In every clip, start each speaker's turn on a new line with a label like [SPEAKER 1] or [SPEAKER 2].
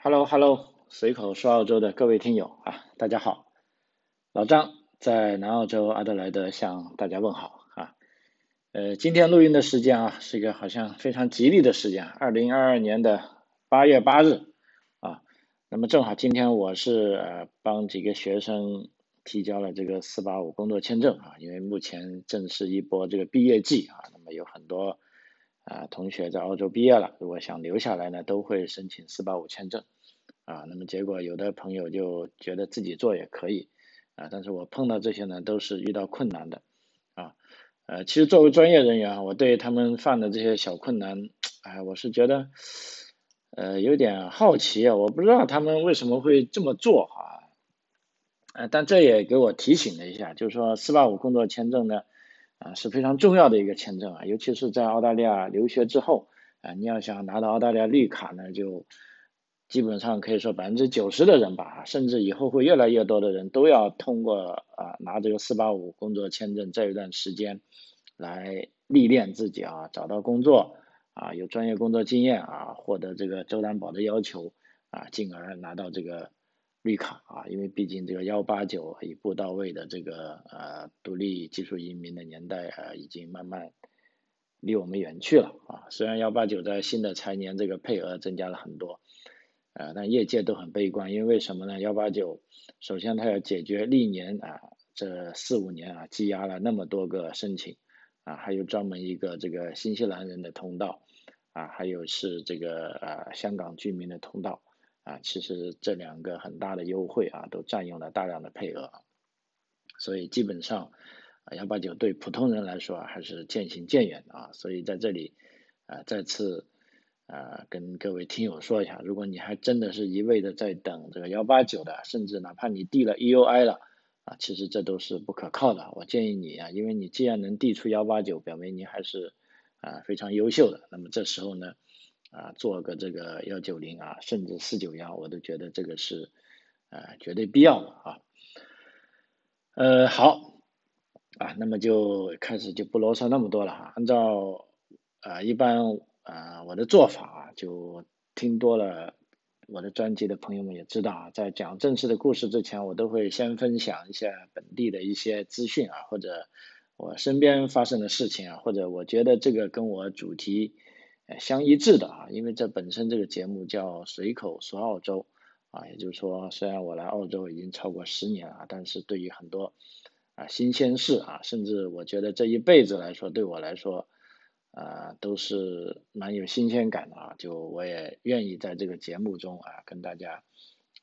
[SPEAKER 1] Hello Hello，随口说澳洲的各位听友啊，大家好，老张在南澳洲阿德莱德向大家问好啊。呃，今天录音的时间啊，是一个好像非常吉利的时间，二零二二年的八月八日啊。那么正好今天我是呃帮几个学生提交了这个四八五工作签证啊，因为目前正是一波这个毕业季啊，那么有很多。啊，同学在澳洲毕业了，如果想留下来呢，都会申请四八五签证。啊，那么结果有的朋友就觉得自己做也可以，啊，但是我碰到这些呢，都是遇到困难的。啊，呃，其实作为专业人员，我对他们犯的这些小困难，哎，我是觉得，呃，有点好奇啊，我不知道他们为什么会这么做哈。呃，但这也给我提醒了一下，就是说四八五工作签证呢。啊，是非常重要的一个签证啊，尤其是在澳大利亚留学之后啊，你要想拿到澳大利亚绿卡呢，就基本上可以说百分之九十的人吧，甚至以后会越来越多的人都要通过啊拿这个四八五工作签证这一段时间来历练自己啊，找到工作啊，有专业工作经验啊，获得这个州担保的要求啊，进而拿到这个。绿卡啊，因为毕竟这个幺八九一步到位的这个呃独立技术移民的年代啊，已经慢慢离我们远去了啊。虽然幺八九在新的财年这个配额增加了很多，呃，但业界都很悲观，因为为什么呢？幺八九首先它要解决历年啊这四五年啊积压了那么多个申请啊，还有专门一个这个新西兰人的通道啊，还有是这个呃香港居民的通道。啊，其实这两个很大的优惠啊，都占用了大量的配额，所以基本上啊幺八九对普通人来说啊还是渐行渐远的啊，所以在这里啊再次啊跟各位听友说一下，如果你还真的是一味的在等这个幺八九的，甚至哪怕你递了 EUI 了啊，其实这都是不可靠的。我建议你啊，因为你既然能递出幺八九，表明你还是啊非常优秀的，那么这时候呢。啊，做个这个幺九零啊，甚至四九幺，我都觉得这个是啊绝对必要的啊。呃，好啊，那么就开始就不啰嗦那么多了哈。按照啊一般啊我的做法啊，就听多了我的专辑的朋友们也知道啊，在讲正式的故事之前，我都会先分享一下本地的一些资讯啊，或者我身边发生的事情啊，或者我觉得这个跟我主题。相一致的啊，因为这本身这个节目叫随口说澳洲啊，也就是说，虽然我来澳洲已经超过十年了，但是对于很多啊新鲜事啊，甚至我觉得这一辈子来说，对我来说啊都是蛮有新鲜感的啊，就我也愿意在这个节目中啊跟大家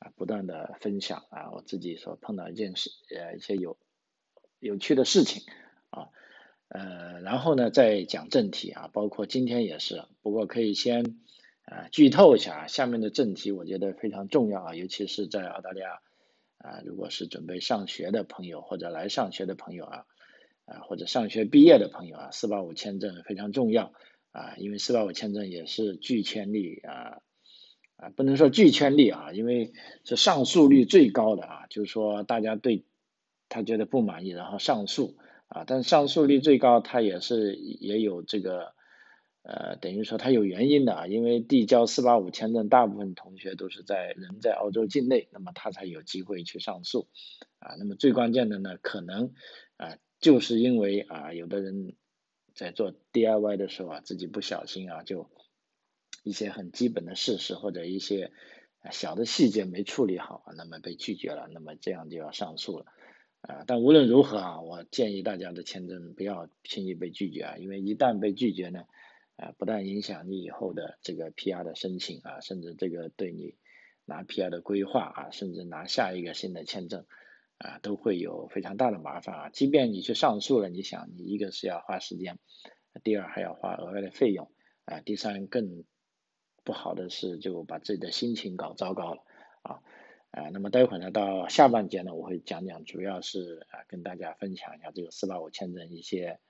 [SPEAKER 1] 啊不断的分享啊我自己所碰到一件事呃一些有有趣的事情啊。呃，然后呢，再讲正题啊，包括今天也是，不过可以先啊剧透一下，下面的正题我觉得非常重要啊，尤其是在澳大利亚啊，如果是准备上学的朋友或者来上学的朋友啊，啊或者上学毕业的朋友啊，四八五签证非常重要啊，因为四八五签证也是拒签率啊啊不能说拒签率啊，因为是上诉率最高的啊，就是说大家对他觉得不满意，然后上诉。啊，但上诉率最高，它也是也有这个，呃，等于说它有原因的啊，因为递交四八五签证，大部分同学都是在人在澳洲境内，那么他才有机会去上诉，啊，那么最关键的呢，可能啊，就是因为啊，有的人在做 DIY 的时候啊，自己不小心啊，就一些很基本的事实或者一些小的细节没处理好，那么被拒绝了，那么这样就要上诉了。啊，但无论如何啊，我建议大家的签证不要轻易被拒绝啊，因为一旦被拒绝呢，啊，不但影响你以后的这个 PR 的申请啊，甚至这个对你拿 PR 的规划啊，甚至拿下一个新的签证啊，都会有非常大的麻烦啊。即便你去上诉了，你想，你一个是要花时间，第二还要花额外的费用啊，第三更不好的是就把自己的心情搞糟糕了啊。啊，那么待会儿呢，到下半节呢，我会讲讲，主要是啊，跟大家分享一下这个四八五签证一些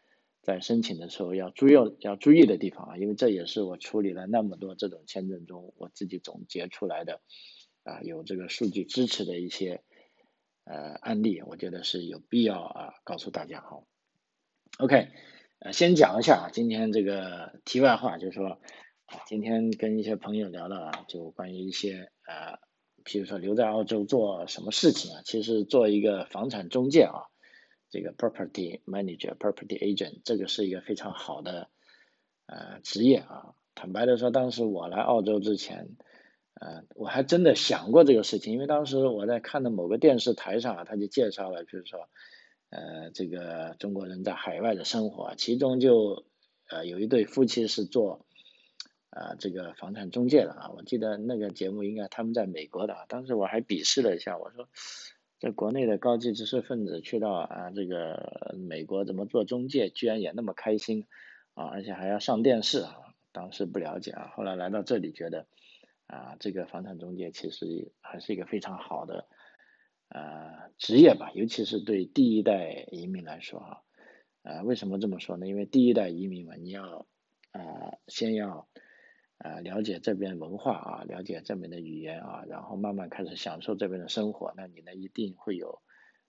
[SPEAKER 1] 在申请的时候要注意要注意的地方啊，因为这也是我处理了那么多这种签证中，我自己总结出来的啊，有这个数据支持的一些呃案例，我觉得是有必要啊告诉大家哈。OK，呃，先讲一下啊，今天这个题外话就是说今天跟一些朋友聊了，就关于一些呃，比如说留在澳洲做什么事情啊，其实做一个房产中介啊，这个 property manager、property agent，这个是一个非常好的呃职业啊。坦白的说，当时我来澳洲之前，呃，我还真的想过这个事情，因为当时我在看的某个电视台上啊，他就介绍了，比如说呃，这个中国人在海外的生活，其中就呃有一对夫妻是做。啊，这个房产中介的啊，我记得那个节目应该他们在美国的，当时我还鄙视了一下，我说，在国内的高级知识分子去到啊这个美国怎么做中介，居然也那么开心啊，而且还要上电视啊，当时不了解啊，后来来到这里觉得啊这个房产中介其实还是一个非常好的呃职业吧，尤其是对第一代移民来说啊，呃为什么这么说呢？因为第一代移民嘛，你要啊先要。啊，了解这边文化啊，了解这边的语言啊，然后慢慢开始享受这边的生活，那你呢一定会有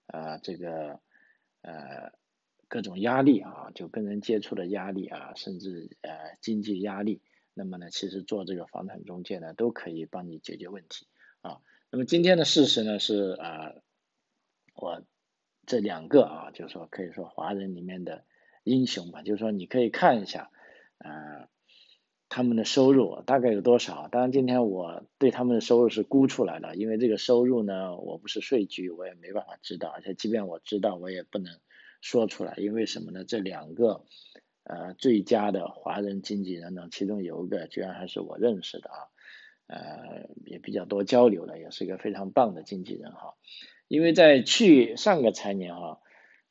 [SPEAKER 1] 啊这个呃各种压力啊，就跟人接触的压力啊，甚至呃经济压力。那么呢，其实做这个房产中介呢，都可以帮你解决问题啊。那么今天的事实呢是啊，我这两个啊，就是说可以说华人里面的英雄吧，就是说你可以看一下啊。他们的收入大概有多少？当然，今天我对他们的收入是估出来的，因为这个收入呢，我不是税局，我也没办法知道，而且即便我知道，我也不能说出来，因为什么呢？这两个呃最佳的华人经纪人呢，其中有一个居然还是我认识的啊，呃也比较多交流的，也是一个非常棒的经纪人哈，因为在去上个财年哈。啊，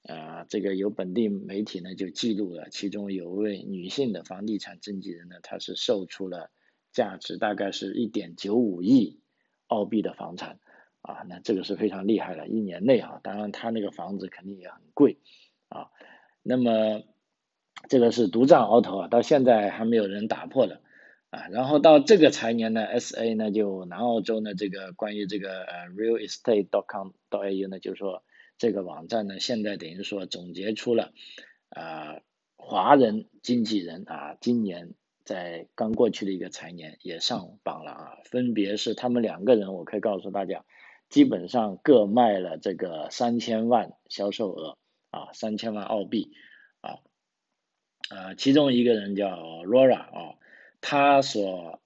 [SPEAKER 1] 啊这个有本地媒体呢就记录了，其中有位女性的房地产经纪人呢，她是售出了价值大概是一点九五亿澳币的房产，啊，那这个是非常厉害的，一年内啊，当然她那个房子肯定也很贵，啊，那么这个是独占鳌头啊，到现在还没有人打破的，啊，然后到这个财年呢，SA 呢就南澳洲呢这个关于这个呃 real estate dot com dot au 呢就是说。这个网站呢，现在等于说总结出了啊，华人经纪人啊，今年在刚过去的一个财年也上榜了啊，分别是他们两个人，我可以告诉大家，基本上各卖了这个三千万销售额啊，三千万澳币啊，呃，其中一个人叫 Laura 啊，他所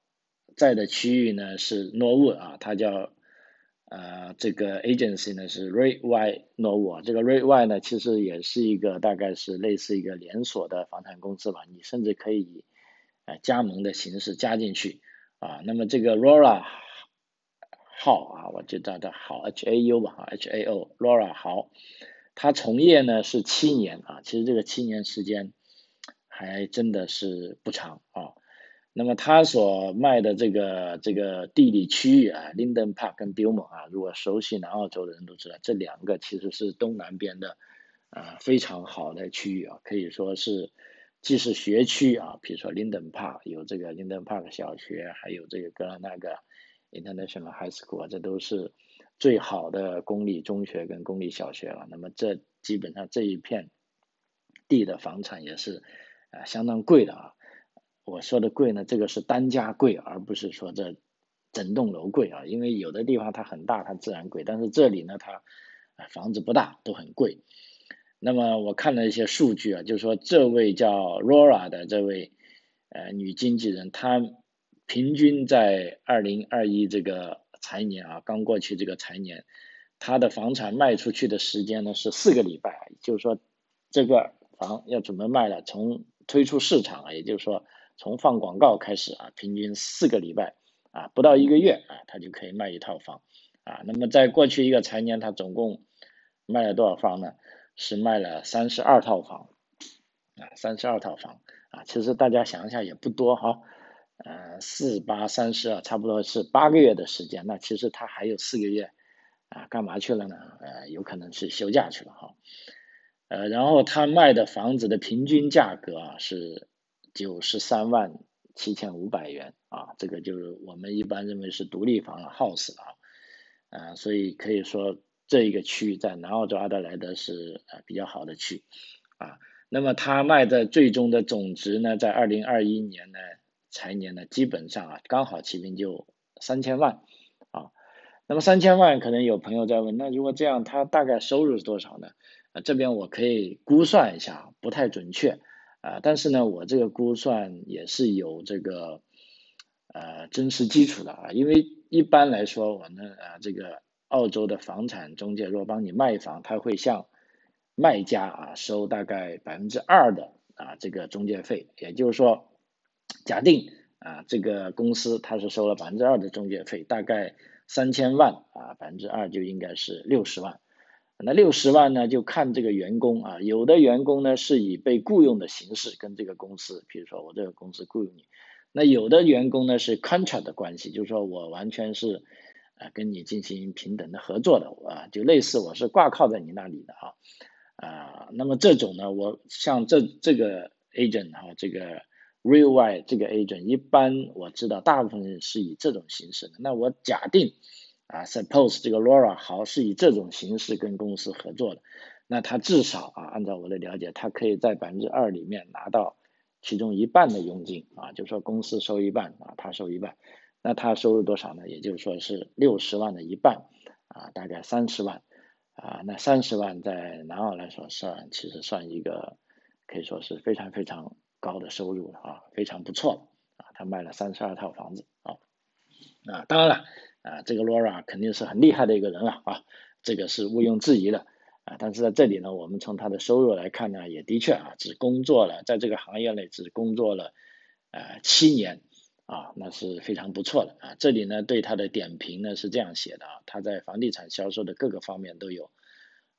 [SPEAKER 1] 在的区域呢是 Norwood 啊，他叫。呃，这个 agency 呢是 Ray Y Novo，这个 Ray Y 呢其实也是一个大概是类似一个连锁的房产公司吧，你甚至可以以呃加盟的形式加进去啊。那么这个 Laura 好啊，我就叫它好 H A U 吧，H A O Laura 好，他从业呢是七年啊，其实这个七年时间还真的是不长啊。那么他所卖的这个这个地理区域啊，Linden Park 跟 b i l m o 啊，如果熟悉南澳洲的人都知道，这两个其实是东南边的啊非常好的区域啊，可以说是既是学区啊，比如说 Linden Park 有这个 Linden Park 小学，还有这个格兰那个 International High School，这都是最好的公立中学跟公立小学了。那么这基本上这一片地的房产也是啊相当贵的啊。我说的贵呢，这个是单价贵，而不是说这整栋楼贵啊。因为有的地方它很大，它自然贵，但是这里呢，它房子不大，都很贵。那么我看了一些数据啊，就是说这位叫 Laura 的这位呃女经纪人，她平均在二零二一这个财年啊，刚过去这个财年，她的房产卖出去的时间呢是四个礼拜，就是说这个房要准备卖了，从推出市场啊，也就是说。从放广告开始啊，平均四个礼拜啊，不到一个月啊，他就可以卖一套房啊。那么在过去一个财年，他总共卖了多少房呢？是卖了三十二套房啊，三十二套房啊。其实大家想一下也不多哈，呃，四八三十二，差不多是八个月的时间。那其实他还有四个月啊，干嘛去了呢？呃，有可能是休假去了哈。呃，然后他卖的房子的平均价格啊是。九十三万七千五百元啊，这个就是我们一般认为是独立房了，house 了啊，啊，所以可以说这一个区域在南澳洲阿德莱德是呃比较好的区啊。那么它卖的最终的总值呢，在二零二一年呢，财年呢，基本上啊刚好齐平就三千万啊。那么三千万可能有朋友在问，那如果这样，他大概收入是多少呢？啊，这边我可以估算一下，不太准确啊，但是呢，我这个估算也是有这个呃真实基础的啊，因为一般来说，我们啊这个澳洲的房产中介若帮你卖房，他会向卖家啊收大概百分之二的啊这个中介费，也就是说，假定啊这个公司它是收了百分之二的中介费，大概三千万啊百分之二就应该是六十万。那六十万呢，就看这个员工啊，有的员工呢是以被雇佣的形式跟这个公司，比如说我这个公司雇佣你，那有的员工呢是 contract 的关系，就是说我完全是啊跟你进行平等的合作的啊，就类似我是挂靠在你那里的啊啊，那么这种呢，我像这这个 agent 哈，这个 real y 这个 agent，一般我知道大部分人是以这种形式的，那我假定。啊，suppose 这个 Laura 好是以这种形式跟公司合作的，那他至少啊，按照我的了解，他可以在百分之二里面拿到其中一半的佣金啊，就说公司收一半啊，他收一半，那他收入多少呢？也就是说是六十万的一半啊，大概三十万啊，那三十万在南澳来说算其实算一个可以说是非常非常高的收入了啊，非常不错啊，他卖了三十二套房子啊，啊，当然了。啊，这个 Laura 肯定是很厉害的一个人了啊，这个是毋庸置疑的啊。但是在这里呢，我们从他的收入来看呢，也的确啊，只工作了在这个行业内只工作了呃七年啊，那是非常不错的啊。这里呢对他的点评呢是这样写的啊，他在房地产销售的各个方面都有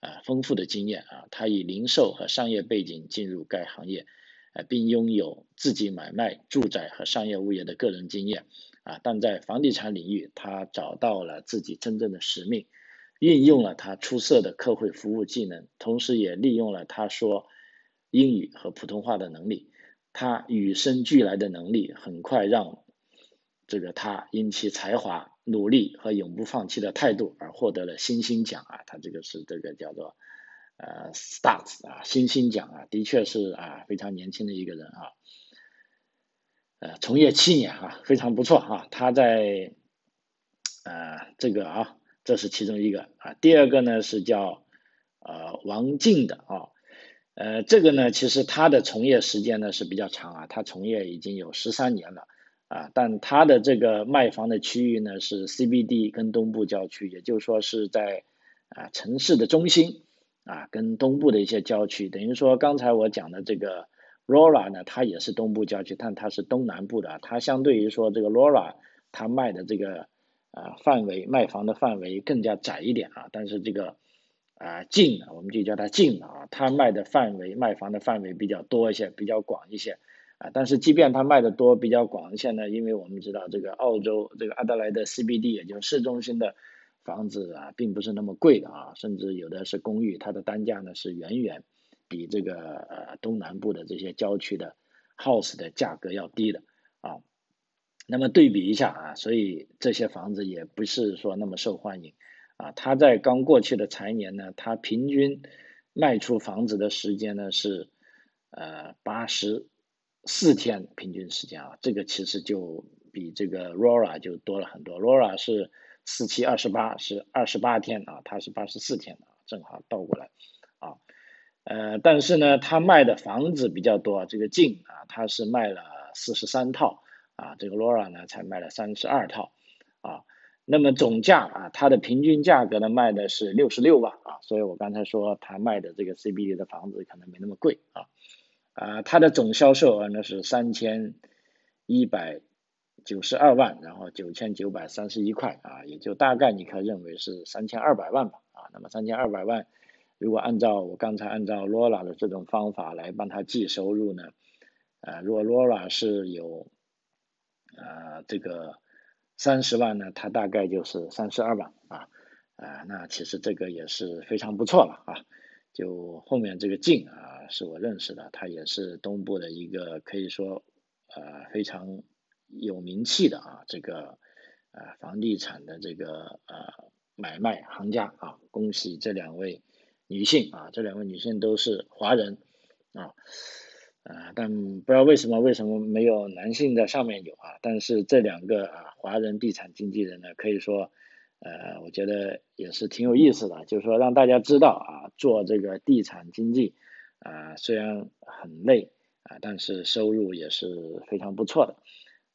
[SPEAKER 1] 啊丰富的经验啊，他以零售和商业背景进入该行业，呃，并拥有自己买卖住宅和商业物业的个人经验。啊，但在房地产领域，他找到了自己真正的使命，运用了他出色的客户服务技能，同时也利用了他说英语和普通话的能力。他与生俱来的能力很快让这个他因其才华、努力和永不放弃的态度而获得了星星奖啊！他这个是这个叫做呃 Stars 啊，星星奖啊，的确是啊非常年轻的一个人啊。呃，从业七年啊，非常不错啊。他在呃这个啊，这是其中一个啊。第二个呢是叫呃王静的啊，呃这个呢其实他的从业时间呢是比较长啊，他从业已经有十三年了啊。但他的这个卖房的区域呢是 CBD 跟东部郊区，也就是说是在啊城市的中心啊跟东部的一些郊区，等于说刚才我讲的这个。Laura 呢，它也是东部郊区，但它是东南部的。它相对于说这个 Laura，它卖的这个啊范围卖房的范围更加窄一点啊。但是这个啊近，我们就叫它近啊，它卖的范围卖房的范围比较多一些，比较广一些啊。但是即便它卖的多比较广一些呢，因为我们知道这个澳洲这个阿德莱德 CBD，也就是市中心的房子啊，并不是那么贵的啊，甚至有的是公寓，它的单价呢是远远。比这个呃东南部的这些郊区的 house 的价格要低的啊，那么对比一下啊，所以这些房子也不是说那么受欢迎啊。它在刚过去的财年呢，它平均卖出房子的时间呢是呃八十四天平均时间啊，这个其实就比这个 Rora 就多了很多。Rora 是四七二十八是二十八天啊，它是八十四天啊，正好倒过来。呃，但是呢，他卖的房子比较多，这个静啊，他是卖了四十三套啊，这个 Laura 呢才卖了三十二套啊，那么总价啊，它的平均价格呢卖的是六十六万啊，所以我刚才说他卖的这个 CBD 的房子可能没那么贵啊，啊，它的总销售额呢是三千一百九十二万，然后九千九百三十一块啊，也就大概你可以认为是三千二百万吧啊，那么三千二百万。如果按照我刚才按照 Laura 的这种方法来帮他计收入呢，呃，如果 Laura 是有呃这个三十万呢，他大概就是三十二万啊，啊，那其实这个也是非常不错了啊。就后面这个静啊，是我认识的，他也是东部的一个可以说呃非常有名气的啊这个呃房地产的这个呃买卖行家啊，恭喜这两位。女性啊，这两位女性都是华人啊，啊，但不知道为什么为什么没有男性在上面有啊？但是这两个啊华人地产经纪人呢，可以说呃，我觉得也是挺有意思的，就是说让大家知道啊，做这个地产经济啊虽然很累啊，但是收入也是非常不错的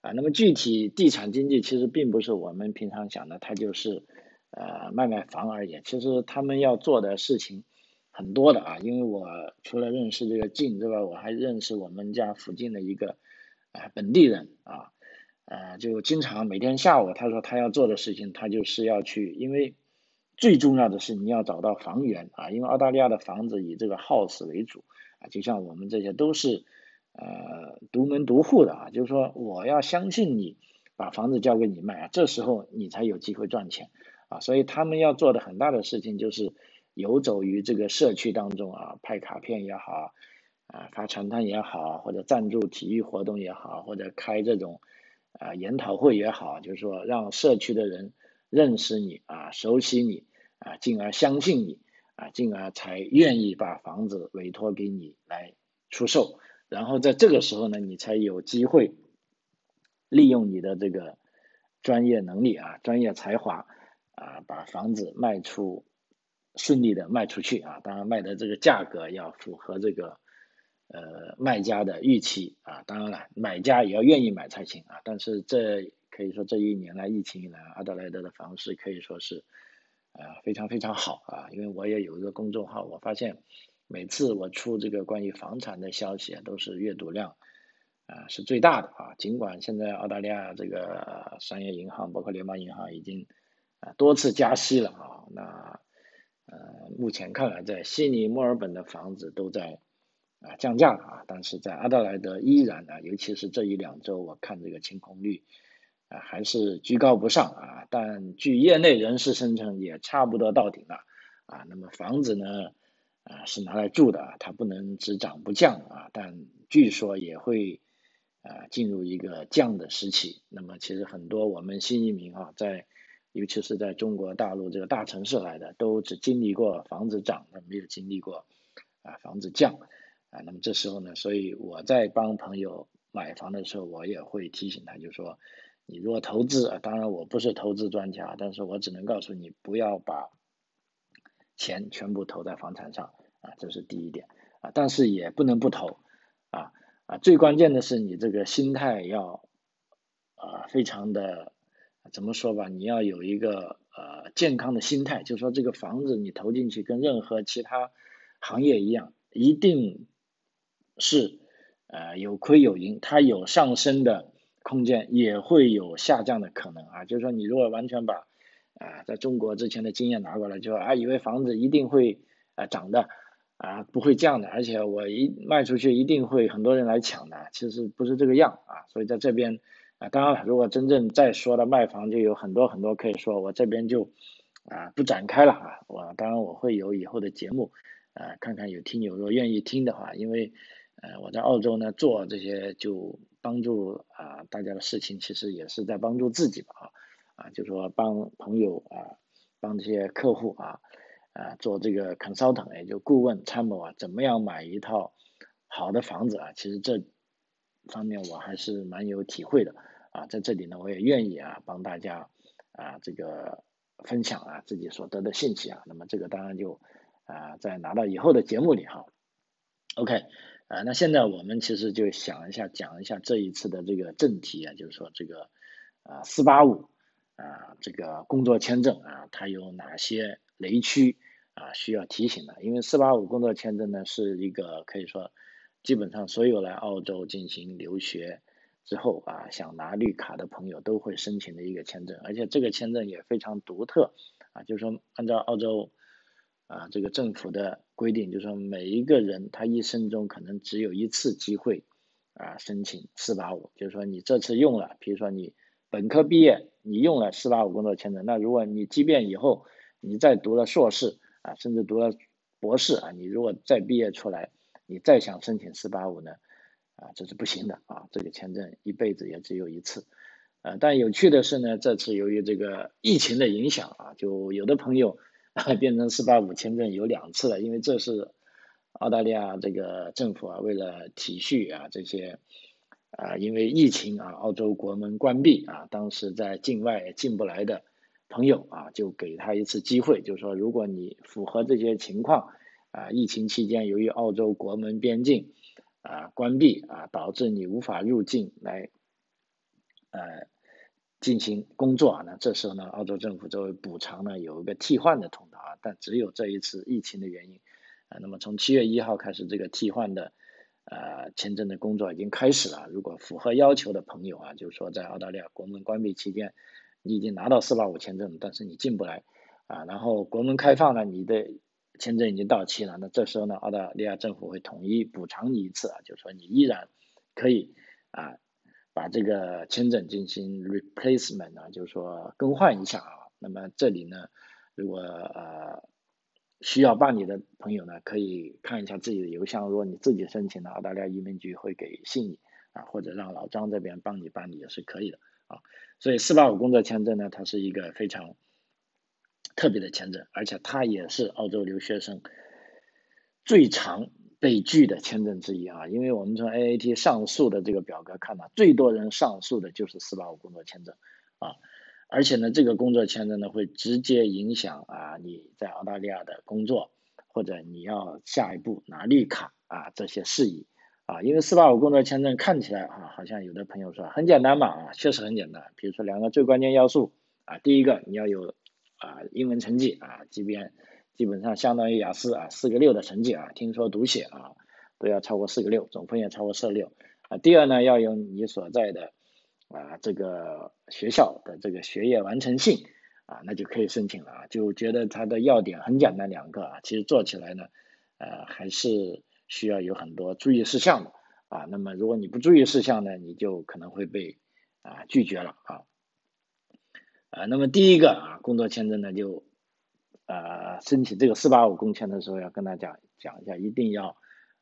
[SPEAKER 1] 啊。那么具体地产经济其实并不是我们平常想的，它就是呃卖卖房而已。其实他们要做的事情。很多的啊，因为我除了认识这个静之外，我还认识我们家附近的一个啊本地人啊，呃，就经常每天下午他说他要做的事情，他就是要去，因为最重要的是你要找到房源啊，因为澳大利亚的房子以这个 house 为主啊，就像我们这些都是呃独门独户的啊，就是说我要相信你把房子交给你卖啊，这时候你才有机会赚钱啊，所以他们要做的很大的事情就是。游走于这个社区当中啊，派卡片也好，啊发传单也好，或者赞助体育活动也好，或者开这种啊研讨会也好，就是说让社区的人认识你啊，熟悉你啊，进而相信你啊，进而才愿意把房子委托给你来出售，然后在这个时候呢，你才有机会利用你的这个专业能力啊，专业才华啊，把房子卖出。顺利的卖出去啊，当然卖的这个价格要符合这个呃卖家的预期啊，当然了，买家也要愿意买才行啊。但是这可以说这一年来疫情以来，阿德莱德的房市可以说是啊非常非常好啊，因为我也有一个公众号，我发现每次我出这个关于房产的消息啊，都是阅读量啊是最大的啊。尽管现在澳大利亚这个商业银行包括联邦银行已经多次加息了啊，那。呃，目前看来，在悉尼、墨尔本的房子都在啊降价了啊，但是在阿德莱德依然啊，尤其是这一两周，我看这个清空率啊还是居高不上啊。但据业内人士声称，也差不多到顶了啊。那么房子呢啊是拿来住的，它不能只涨不降啊。但据说也会啊进入一个降的时期。那么其实很多我们新移民啊在。尤其是在中国大陆这个大城市来的，都只经历过房子涨，没有经历过啊房子降啊。那么这时候呢，所以我在帮朋友买房的时候，我也会提醒他，就说你如果投资啊，当然我不是投资专家，但是我只能告诉你，不要把钱全部投在房产上啊，这是第一点啊。但是也不能不投啊啊，最关键的是你这个心态要啊非常的。怎么说吧，你要有一个呃健康的心态，就是说这个房子你投进去跟任何其他行业一样，一定是呃有亏有盈，它有上升的空间，也会有下降的可能啊。就是说你如果完全把啊在中国之前的经验拿过来，就啊以为房子一定会啊涨的啊不会降的，而且我一卖出去一定会很多人来抢的，其实不是这个样啊。所以在这边。啊，当然了，如果真正再说到卖房，就有很多很多可以说，我这边就啊不展开了啊。我当然我会有以后的节目，啊，看看有听友若愿意听的话，因为呃我在澳洲呢做这些就帮助啊大家的事情，其实也是在帮助自己吧啊啊，就说帮朋友啊，帮这些客户啊啊做这个 consultant，也就顾问参谋啊，怎么样买一套好的房子啊，其实这。方面我还是蛮有体会的啊，在这里呢，我也愿意啊帮大家啊这个分享啊自己所得的信息啊，那么这个当然就啊在拿到以后的节目里哈，OK 啊，那现在我们其实就想一下讲一下这一次的这个正题啊，就是说这个啊四八五啊这个工作签证啊它有哪些雷区啊需要提醒的？因为四八五工作签证呢是一个可以说。基本上所有来澳洲进行留学之后啊，想拿绿卡的朋友都会申请的一个签证，而且这个签证也非常独特啊，就是说按照澳洲啊这个政府的规定，就是说每一个人他一生中可能只有一次机会啊申请四八五，就是说你这次用了，比如说你本科毕业你用了四八五工作签证，那如果你即便以后你再读了硕士啊，甚至读了博士啊，你如果再毕业出来。你再想申请四八五呢，啊，这是不行的啊，这个签证一辈子也只有一次，呃，但有趣的是呢，这次由于这个疫情的影响啊，就有的朋友变成四八五签证有两次了，因为这是澳大利亚这个政府啊，为了体恤啊这些啊因为疫情啊澳洲国门关闭啊，当时在境外进不来的朋友啊，就给他一次机会，就是说如果你符合这些情况啊，疫情期间由于澳洲国门边境啊关闭啊，导致你无法入境来呃。进行工作啊，那这时候呢，澳洲政府作为补偿呢，有一个替换的通道啊，但只有这一次疫情的原因啊，那么从七月一号开始，这个替换的呃签证的工作已经开始了。如果符合要求的朋友啊，就是说在澳大利亚国门关闭期间，你已经拿到四八五签证，但是你进不来啊，然后国门开放了，你的签证已经到期了，那这时候呢，澳大利亚政府会统一补偿你一次啊，就是说你依然可以啊。把这个签证进行 replacement 啊，就是说更换一下啊。那么这里呢，如果呃需要办理的朋友呢，可以看一下自己的邮箱。如果你自己申请的，澳大利亚移民局会给信你啊，或者让老张这边帮你办理也是可以的啊。所以四八五工作签证呢，它是一个非常特别的签证，而且它也是澳洲留学生最长。被拒的签证之一啊，因为我们从 AAT 上诉的这个表格看到，最多人上诉的就是四八五工作签证啊，而且呢，这个工作签证呢会直接影响啊你在澳大利亚的工作，或者你要下一步拿绿卡啊这些事宜啊，因为四八五工作签证看起来啊，好像有的朋友说很简单嘛啊，确实很简单，比如说两个最关键要素啊，第一个你要有啊英文成绩啊，即便。基本上相当于雅思啊，四个六的成绩啊，听说读写啊都要超过四个六，总分也超过四六啊。第二呢，要有你所在的啊这个学校的这个学业完成性啊，那就可以申请了啊。就觉得它的要点很简单两个啊，其实做起来呢，呃还是需要有很多注意事项的啊。那么如果你不注意事项呢，你就可能会被啊拒绝了啊。啊，那么第一个啊工作签证呢就。呃，申请这个四八五工签的时候，要跟大家讲一下，一定要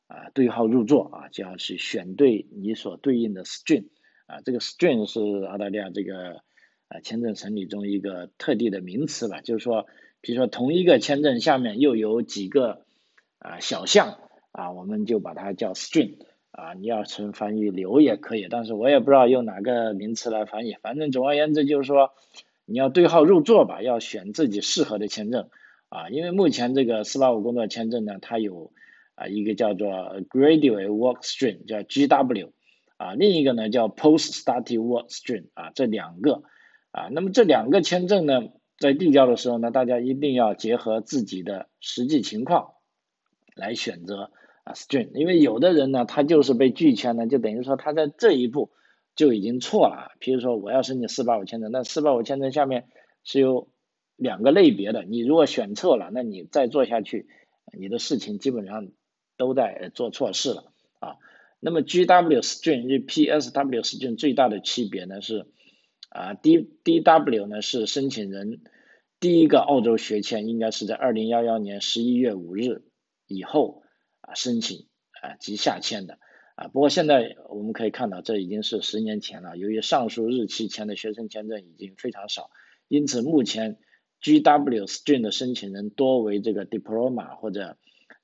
[SPEAKER 1] 啊对号入座啊，就要去选对你所对应的 string 啊，这个 string 是澳大利亚这个啊签证审理中一个特地的名词吧，就是说，比如说同一个签证下面又有几个啊小项啊，我们就把它叫 string 啊，你要成翻译流也可以，但是我也不知道用哪个名词来翻译，反正总而言之就是说。你要对号入座吧，要选自己适合的签证。啊，因为目前这个四八五工作签证呢，它有啊一个叫做 Graduate Work Stream，叫 GW，啊另一个呢叫 Post Study Work Stream，啊这两个。啊，那么这两个签证呢，在递交的时候呢，大家一定要结合自己的实际情况来选择啊 Stream，因为有的人呢，他就是被拒签呢，就等于说他在这一步。就已经错了。比如说，我要申请四八五签证，那四八五签证下面是有两个类别的，你如果选错了，那你再做下去，你的事情基本上都在做错事了啊。那么 G W stream 与 P S W stream 最大的区别呢是啊，D D W 呢是申请人第一个澳洲学签应该是在二零幺幺年十一月五日以后啊申请啊及下签的。啊，不过现在我们可以看到，这已经是十年前了。由于上述日期签的学生签证已经非常少，因此目前 G W stream 的申请人多为这个 diploma 或者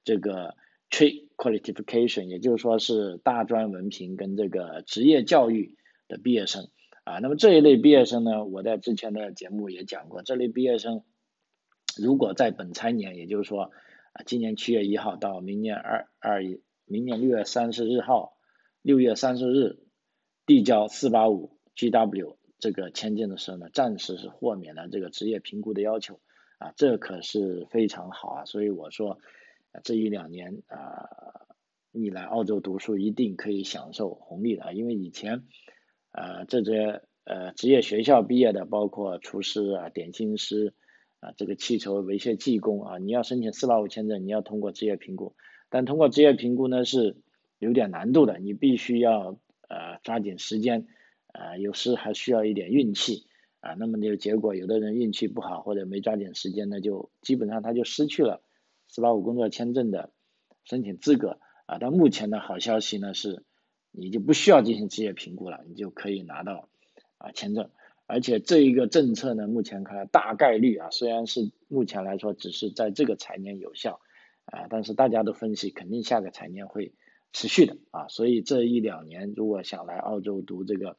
[SPEAKER 1] 这个 trade qualification，也就是说是大专文凭跟这个职业教育的毕业生。啊，那么这一类毕业生呢，我在之前的节目也讲过，这类毕业生如果在本财年，也就是说啊，今年七月一号到明年二二一。明年六月三十日号，六月三十日递交四八五 GW 这个签证的时候呢，暂时是豁免了这个职业评估的要求啊，这可是非常好啊，所以我说这一两年啊，你来澳洲读书一定可以享受红利的啊，因为以前啊这些呃职业学校毕业的，包括厨师啊、点心师啊、这个汽车维修技工啊，你要申请四八五签证，你要通过职业评估。但通过职业评估呢是有点难度的，你必须要呃抓紧时间，呃有时还需要一点运气啊。那么就结果有的人运气不好或者没抓紧时间呢，就基本上他就失去了四八五工作签证的申请资格啊。但目前的好消息呢是，你就不需要进行职业评估了，你就可以拿到啊签证。而且这一个政策呢，目前看来大概率啊，虽然是目前来说只是在这个财年有效。啊，但是大家都分析，肯定下个财年会持续的啊，所以这一两年如果想来澳洲读这个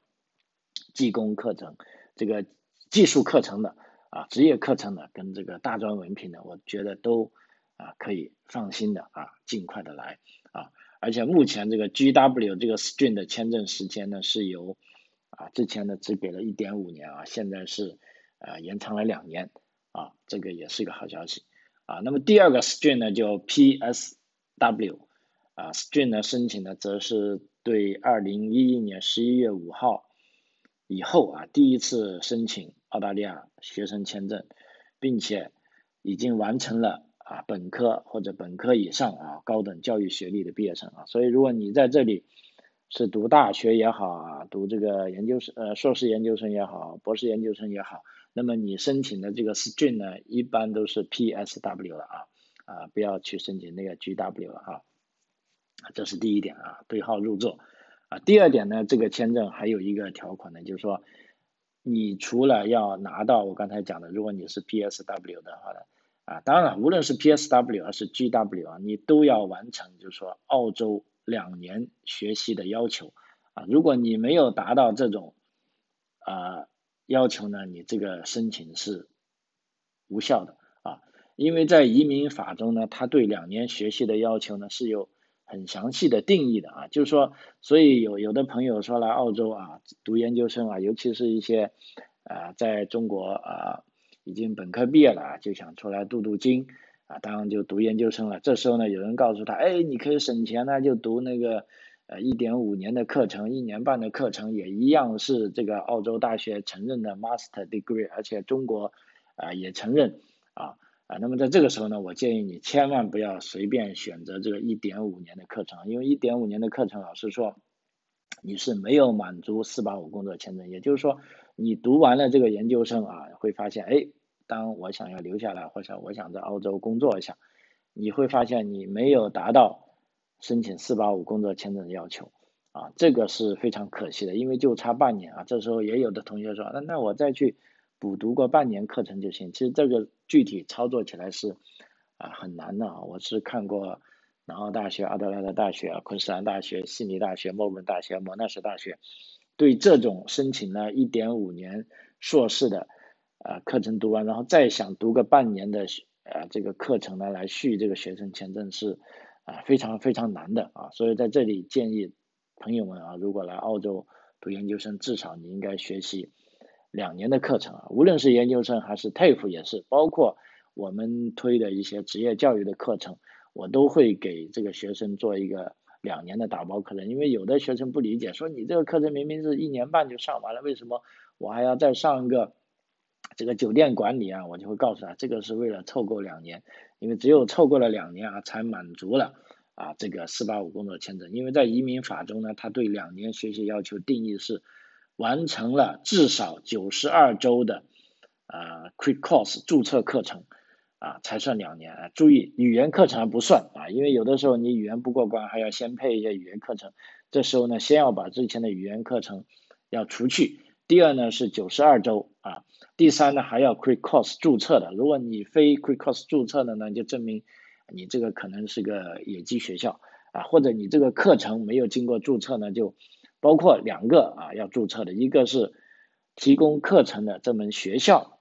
[SPEAKER 1] 技工课程，这个技术课程的啊，职业课程的跟这个大专文凭的，我觉得都啊可以放心的啊，尽快的来啊，而且目前这个 GW 这个 Stream 的签证时间呢是由啊之前呢只给了一点五年啊，现在是啊延长了两年啊，这个也是一个好消息啊。那么第二个 string 呢叫 PSW 啊 string 呢申请呢则是对二零一一年十一月五号。以后啊，第一次申请澳大利亚学生签证，并且已经完成了啊本科或者本科以上啊高等教育学历的毕业生啊，所以如果你在这里是读大学也好啊，读这个研究生呃硕士研究生也好，博士研究生也好，那么你申请的这个 stream 呢，一般都是 PSW 了啊啊，不要去申请那个 GW 了哈，这是第一点啊，对号入座。啊，第二点呢，这个签证还有一个条款呢，就是说，你除了要拿到我刚才讲的，如果你是 PSW 的话呢，啊，当然无论是 PSW 还是 GW 啊，你都要完成，就是说澳洲两年学习的要求啊，如果你没有达到这种啊要求呢，你这个申请是无效的啊，因为在移民法中呢，它对两年学习的要求呢是有。很详细的定义的啊，就是说，所以有有的朋友说来澳洲啊读研究生啊，尤其是一些啊在中国啊已经本科毕业了，就想出来镀镀金啊，当然就读研究生了。这时候呢，有人告诉他，哎，你可以省钱呢，就读那个呃一点五年的课程，一年半的课程，也一样是这个澳洲大学承认的 master degree，而且中国啊也承认啊。啊，那么在这个时候呢，我建议你千万不要随便选择这个一点五年的课程，因为一点五年的课程，老师说你是没有满足四八五工作签证，也就是说，你读完了这个研究生啊，会发现，哎，当我想要留下来，或者我想在澳洲工作一下，你会发现你没有达到申请四八五工作签证的要求，啊，这个是非常可惜的，因为就差半年啊，这时候也有的同学说，那那我再去。补读过半年课程就行，其实这个具体操作起来是啊很难的啊。我是看过南澳大学、阿德莱德大学、昆士兰大学、悉尼大学、墨尔本大学、莫纳什大学，对这种申请了一点五年硕士的啊课程读完，然后再想读个半年的啊这个课程呢来续这个学生签证是啊非常非常难的啊。所以在这里建议朋友们啊，如果来澳洲读研究生，至少你应该学习。两年的课程啊，无论是研究生还是 TAFE 也是，包括我们推的一些职业教育的课程，我都会给这个学生做一个两年的打包课程。因为有的学生不理解，说你这个课程明明是一年半就上完了，为什么我还要再上一个这个酒店管理啊？我就会告诉他，这个是为了凑够两年，因为只有凑够了两年啊，才满足了啊这个四八五工作签证。因为在移民法中呢，他对两年学习要求定义是。完成了至少九十二周的啊 quick course 注册课程啊才算两年啊，注意语言课程还不算啊，因为有的时候你语言不过关，还要先配一些语言课程，这时候呢，先要把之前的语言课程要除去。第二呢是九十二周啊，第三呢还要 quick course 注册的，如果你非 quick course 注册的呢，就证明你这个可能是个野鸡学校啊，或者你这个课程没有经过注册呢就。包括两个啊要注册的，一个是提供课程的这门学校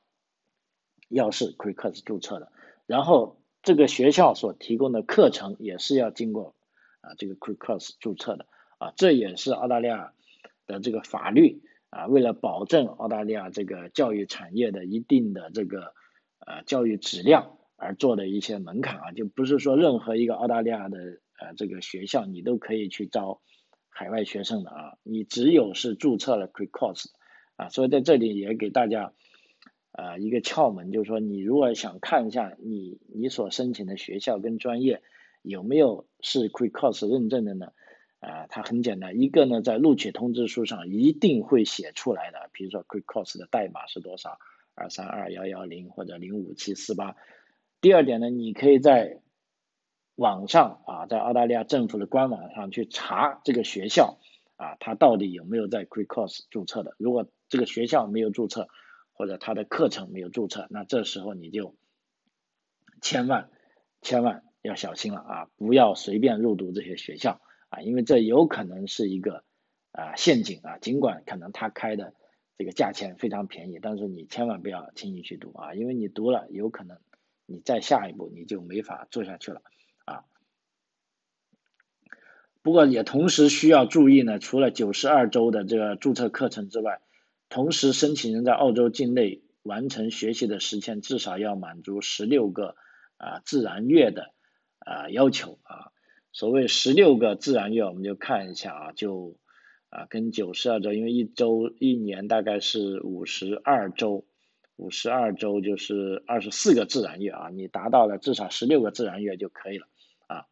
[SPEAKER 1] 要是 Quick Cos 注册的，然后这个学校所提供的课程也是要经过啊这个 Quick Cos 注册的啊，这也是澳大利亚的这个法律啊，为了保证澳大利亚这个教育产业的一定的这个呃教育质量而做的一些门槛啊，就不是说任何一个澳大利亚的呃这个学校你都可以去招。海外学生的啊，你只有是注册了 quick course 啊，所以在这里也给大家啊一个窍门，就是说你如果想看一下你你所申请的学校跟专业有没有是 quick course 认证的呢？啊，它很简单，一个呢在录取通知书上一定会写出来的，比如说 quick course 的代码是多少，二三二幺幺零或者零五七四八。第二点呢，你可以在网上啊，在澳大利亚政府的官网上去查这个学校啊，它到底有没有在 q u i c k Course 注册的？如果这个学校没有注册，或者它的课程没有注册，那这时候你就千万千万要小心了啊，不要随便入读这些学校啊，因为这有可能是一个啊陷阱啊，尽管可能他开的这个价钱非常便宜，但是你千万不要轻易去读啊，因为你读了有可能你再下一步你就没法做下去了啊。不过也同时需要注意呢，除了九十二周的这个注册课程之外，同时申请人在澳洲境内完成学习的时间至少要满足十六个啊自然月的啊要求啊。所谓十六个自然月，我们就看一下啊，就啊跟九十二周，因为一周一年大概是五十二周，五十二周就是二十四个自然月啊，你达到了至少十六个自然月就可以了啊。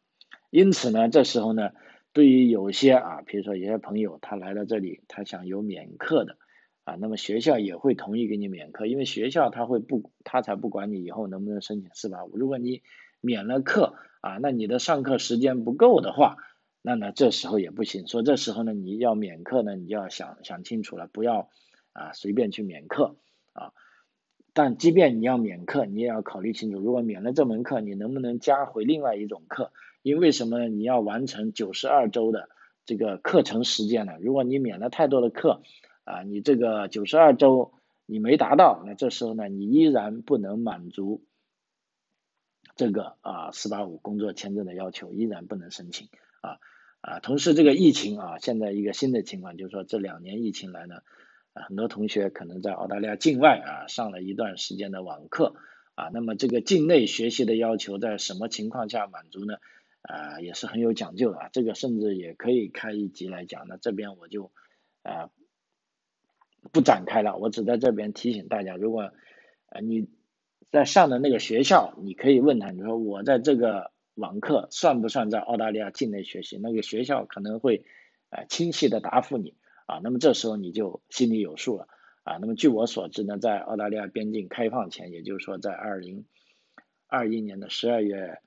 [SPEAKER 1] 因此呢，这时候呢。对于有些啊，比如说有些朋友他来到这里，他想有免课的啊，那么学校也会同意给你免课，因为学校他会不，他才不管你以后能不能申请四百五。如果你免了课啊，那你的上课时间不够的话，那呢这时候也不行。说这时候呢你要免课呢，你就要想想清楚了，不要啊随便去免课啊。但即便你要免课，你也要考虑清楚，如果免了这门课，你能不能加回另外一种课？因为什么？你要完成九十二周的这个课程时间呢？如果你免了太多的课，啊，你这个九十二周你没达到，那这时候呢，你依然不能满足这个啊四八五工作签证的要求，依然不能申请啊啊。同时，这个疫情啊，现在一个新的情况就是说，这两年疫情来呢，很多同学可能在澳大利亚境外啊上了一段时间的网课啊，那么这个境内学习的要求在什么情况下满足呢？啊，也是很有讲究的啊，这个甚至也可以开一集来讲。那这边我就啊不展开了，我只在这边提醒大家，如果呃你在上的那个学校，你可以问他，你说我在这个网课算不算在澳大利亚境内学习？那个学校可能会呃清晰的答复你啊，那么这时候你就心里有数了啊。那么据我所知呢，在澳大利亚边境开放前，也就是说在二零二一年的十二月。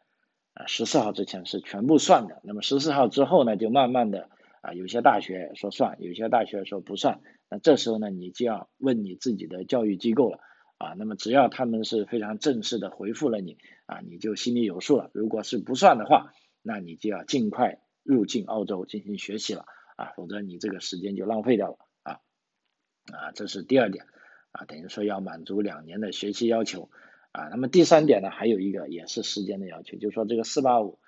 [SPEAKER 1] 啊，十四号之前是全部算的，那么十四号之后呢，就慢慢的啊，有些大学说算，有些大学说不算，那这时候呢，你就要问你自己的教育机构了啊，那么只要他们是非常正式的回复了你啊，你就心里有数了。如果是不算的话，那你就要尽快入境澳洲进行学习了啊，否则你这个时间就浪费掉了啊啊，这是第二点啊，等于说要满足两年的学习要求。啊，那么第三点呢，还有一个也是时间的要求，就是说这个四八五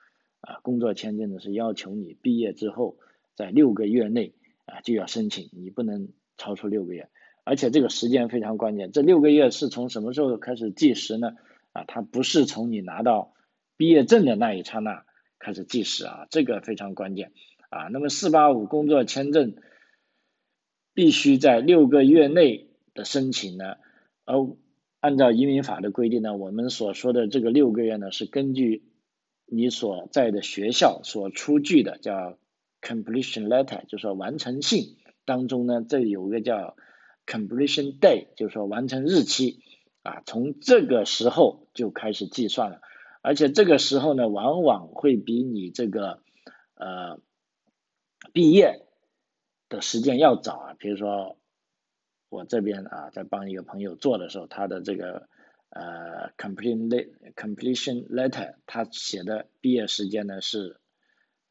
[SPEAKER 1] 啊工作签证呢是要求你毕业之后在六个月内啊就要申请，你不能超出六个月，而且这个时间非常关键，这六个月是从什么时候开始计时呢？啊，它不是从你拿到毕业证的那一刹那开始计时啊，这个非常关键啊。那么四八五工作签证必须在六个月内的申请呢，而按照移民法的规定呢，我们所说的这个六个月呢，是根据你所在的学校所出具的叫 completion letter，就是说完成信当中呢，这有个叫 completion day，就是说完成日期啊，从这个时候就开始计算了，而且这个时候呢，往往会比你这个呃毕业的时间要早啊，比如说。我这边啊，在帮一个朋友做的时候，他的这个呃 completion completion letter，他写的毕业时间呢是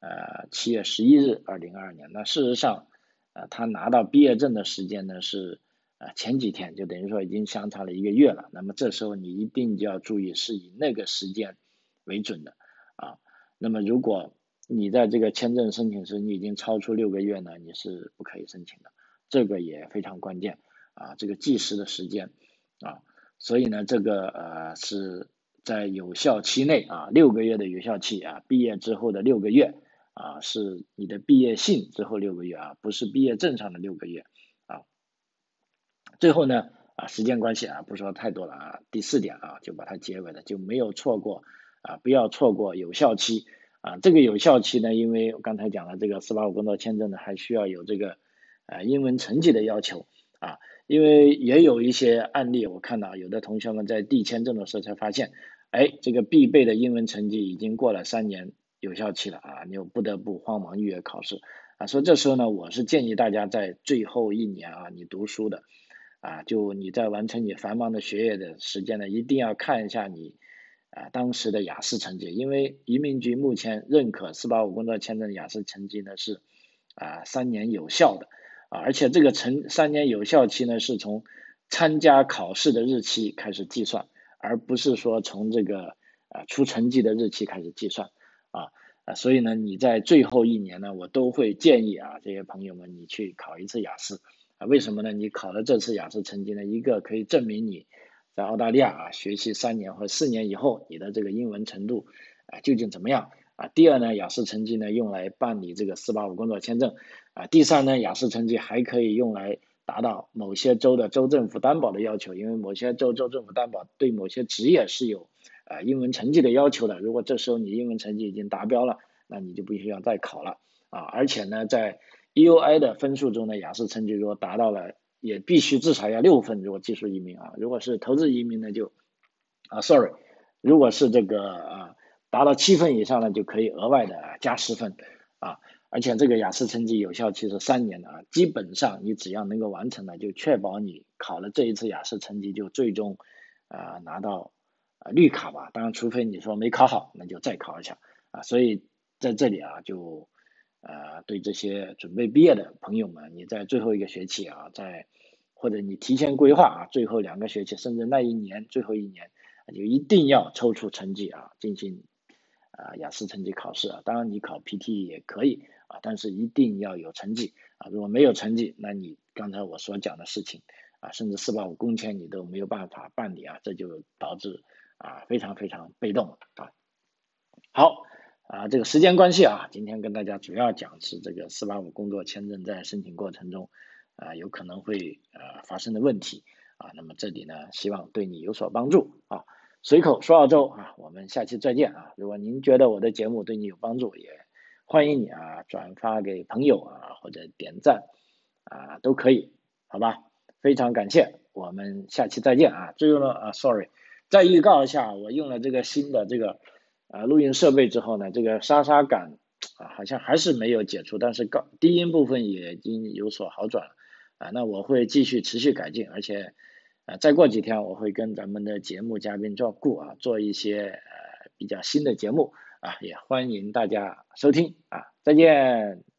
[SPEAKER 1] 呃七月十一日，二零二二年。那事实上，呃，他拿到毕业证的时间呢是呃前几天，就等于说已经相差了一个月了。那么这时候你一定就要注意，是以那个时间为准的啊。那么如果你在这个签证申请时你已经超出六个月呢，你是不可以申请的，这个也非常关键。啊，这个计时的时间啊，所以呢，这个呃是在有效期内啊，六个月的有效期啊，毕业之后的六个月啊，是你的毕业信之后六个月啊，不是毕业证上的六个月啊。最后呢啊，时间关系啊，不说太多了啊，第四点啊，就把它结尾了，就没有错过啊，不要错过有效期啊。这个有效期呢，因为我刚才讲了，这个四八五工作签证呢，还需要有这个呃英文成绩的要求啊。因为也有一些案例，我看到有的同学们在递签证的时候才发现，哎，这个必备的英文成绩已经过了三年有效期了啊，你又不得不慌忙预约考试啊。所以这时候呢，我是建议大家在最后一年啊，你读书的啊，就你在完成你繁忙的学业的时间呢，一定要看一下你啊当时的雅思成绩，因为移民局目前认可四八五工作签证雅思成绩呢是啊三年有效的啊，而且这个成三年有效期呢是从参加考试的日期开始计算，而不是说从这个啊出成绩的日期开始计算啊啊，所以呢你在最后一年呢，我都会建议啊这些朋友们你去考一次雅思啊，为什么呢？你考了这次雅思成绩呢，一个可以证明你。在澳大利亚啊，学习三年或四年以后，你的这个英文程度啊究竟怎么样啊？第二呢，雅思成绩呢用来办理这个四八五工作签证啊。第三呢，雅思成绩还可以用来达到某些州的州政府担保的要求，因为某些州州政府担保对某些职业是有啊英文成绩的要求的。如果这时候你英文成绩已经达标了，那你就不需要再考了啊。而且呢，在 EUI 的分数中呢雅思成绩如果达到了。也必须至少要六分，如果技术移民啊，如果是投资移民呢就啊，sorry，如果是这个啊达到七分以上呢，就可以额外的加十分啊，而且这个雅思成绩有效期是三年的啊，基本上你只要能够完成了，就确保你考了这一次雅思成绩就最终啊拿到啊绿卡吧，当然除非你说没考好，那就再考一下啊，所以在这里啊就。呃，对这些准备毕业的朋友们，你在最后一个学期啊，在或者你提前规划啊，最后两个学期，甚至那一年最后一年，就一定要抽出成绩啊，进行啊雅思成绩考试啊。当然你考 PT 也可以啊，但是一定要有成绩啊。如果没有成绩，那你刚才我所讲的事情啊，甚至四八五工签你都没有办法办理啊，这就导致啊非常非常被动啊。好。啊，这个时间关系啊，今天跟大家主要讲是这个四八五工作签证在申请过程中啊有可能会呃发生的问题啊，那么这里呢希望对你有所帮助啊。随口说澳洲啊，我们下期再见啊。如果您觉得我的节目对你有帮助，也欢迎你啊转发给朋友啊或者点赞啊都可以，好吧？非常感谢，我们下期再见啊。最后呢啊，sorry，再预告一下，我用了这个新的这个。啊，录音设备之后呢，这个沙沙感啊，好像还是没有解除，但是高低音部分也已经有所好转了啊。那我会继续持续改进，而且啊，再过几天我会跟咱们的节目嘉宾赵顾啊做一些呃比较新的节目啊，也欢迎大家收听啊，再见。